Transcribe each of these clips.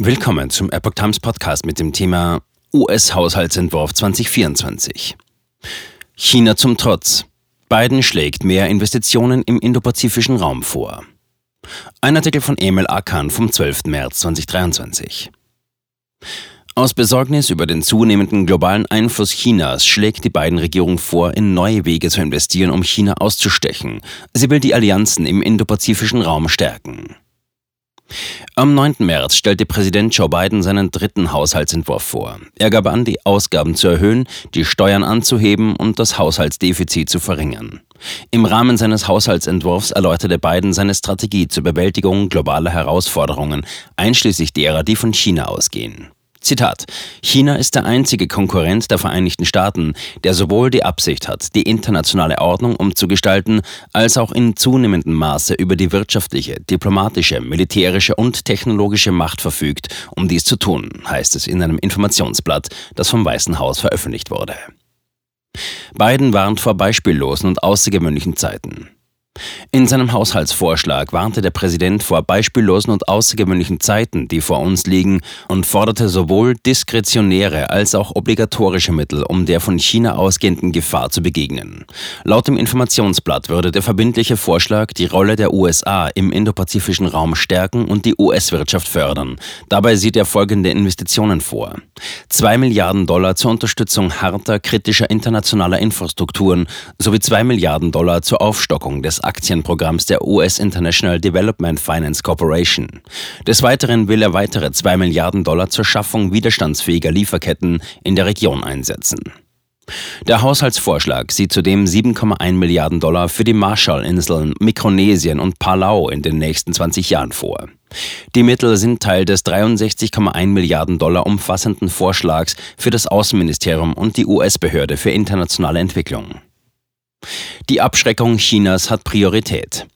Willkommen zum Epoch Times Podcast mit dem Thema US-Haushaltsentwurf 2024. China zum Trotz. Biden schlägt mehr Investitionen im indopazifischen Raum vor. Ein Artikel von Emil Akan vom 12. März 2023. Aus Besorgnis über den zunehmenden globalen Einfluss Chinas schlägt die beiden Regierung vor, in neue Wege zu investieren, um China auszustechen. Sie will die Allianzen im indopazifischen Raum stärken. Am 9. März stellte Präsident Joe Biden seinen dritten Haushaltsentwurf vor. Er gab an, die Ausgaben zu erhöhen, die Steuern anzuheben und das Haushaltsdefizit zu verringern. Im Rahmen seines Haushaltsentwurfs erläuterte Biden seine Strategie zur Bewältigung globaler Herausforderungen, einschließlich derer, die von China ausgehen. Zitat. China ist der einzige Konkurrent der Vereinigten Staaten, der sowohl die Absicht hat, die internationale Ordnung umzugestalten, als auch in zunehmendem Maße über die wirtschaftliche, diplomatische, militärische und technologische Macht verfügt, um dies zu tun, heißt es in einem Informationsblatt, das vom Weißen Haus veröffentlicht wurde. Biden warnt vor beispiellosen und außergewöhnlichen Zeiten. In seinem Haushaltsvorschlag warnte der Präsident vor beispiellosen und außergewöhnlichen Zeiten, die vor uns liegen, und forderte sowohl diskretionäre als auch obligatorische Mittel, um der von China ausgehenden Gefahr zu begegnen. Laut dem Informationsblatt würde der verbindliche Vorschlag die Rolle der USA im indopazifischen Raum stärken und die US-Wirtschaft fördern. Dabei sieht er folgende Investitionen vor. Zwei Milliarden Dollar zur Unterstützung harter, kritischer internationaler Infrastrukturen sowie zwei Milliarden Dollar zur Aufstockung des Aktienprogramms der US International Development Finance Corporation. Des Weiteren will er weitere 2 Milliarden Dollar zur Schaffung widerstandsfähiger Lieferketten in der Region einsetzen. Der Haushaltsvorschlag sieht zudem 7,1 Milliarden Dollar für die Marshallinseln, Mikronesien und Palau in den nächsten 20 Jahren vor. Die Mittel sind Teil des 63,1 Milliarden Dollar umfassenden Vorschlags für das Außenministerium und die US-Behörde für internationale Entwicklung. Die Abschreckung Chinas hat Priorität.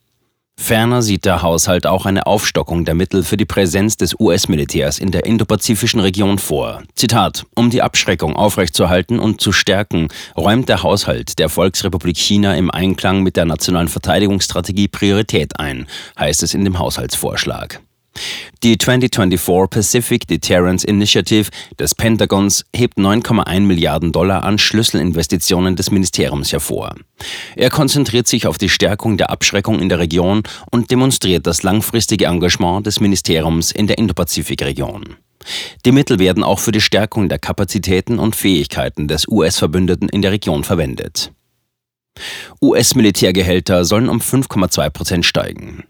Ferner sieht der Haushalt auch eine Aufstockung der Mittel für die Präsenz des US-Militärs in der indopazifischen Region vor. Zitat: Um die Abschreckung aufrechtzuerhalten und zu stärken, räumt der Haushalt der Volksrepublik China im Einklang mit der nationalen Verteidigungsstrategie Priorität ein, heißt es in dem Haushaltsvorschlag. Die 2024 Pacific Deterrence Initiative des Pentagons hebt 9,1 Milliarden Dollar an Schlüsselinvestitionen des Ministeriums hervor. Er konzentriert sich auf die Stärkung der Abschreckung in der Region und demonstriert das langfristige Engagement des Ministeriums in der Indopazifik-Region. Die Mittel werden auch für die Stärkung der Kapazitäten und Fähigkeiten des US-Verbündeten in der Region verwendet. US-Militärgehälter sollen um 5,2 Prozent steigen.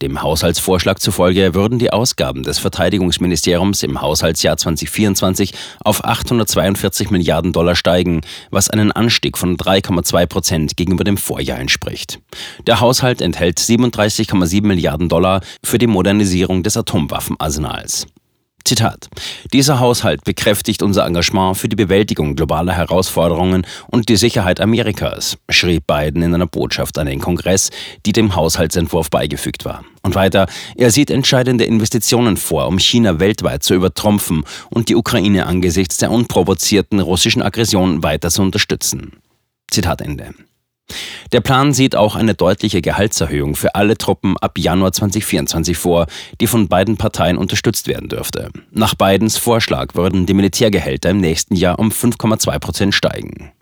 Dem Haushaltsvorschlag zufolge würden die Ausgaben des Verteidigungsministeriums im Haushaltsjahr 2024 auf 842 Milliarden Dollar steigen, was einen Anstieg von 3,2 Prozent gegenüber dem Vorjahr entspricht. Der Haushalt enthält 37,7 Milliarden Dollar für die Modernisierung des Atomwaffenarsenals. Zitat. Dieser Haushalt bekräftigt unser Engagement für die Bewältigung globaler Herausforderungen und die Sicherheit Amerikas, schrieb Biden in einer Botschaft an den Kongress, die dem Haushaltsentwurf beigefügt war. Und weiter, er sieht entscheidende Investitionen vor, um China weltweit zu übertrumpfen und die Ukraine angesichts der unprovozierten russischen Aggression weiter zu unterstützen. Zitat Ende. Der Plan sieht auch eine deutliche Gehaltserhöhung für alle Truppen ab Januar 2024 vor, die von beiden Parteien unterstützt werden dürfte. Nach Bidens Vorschlag würden die Militärgehälter im nächsten Jahr um 5,2 Prozent steigen.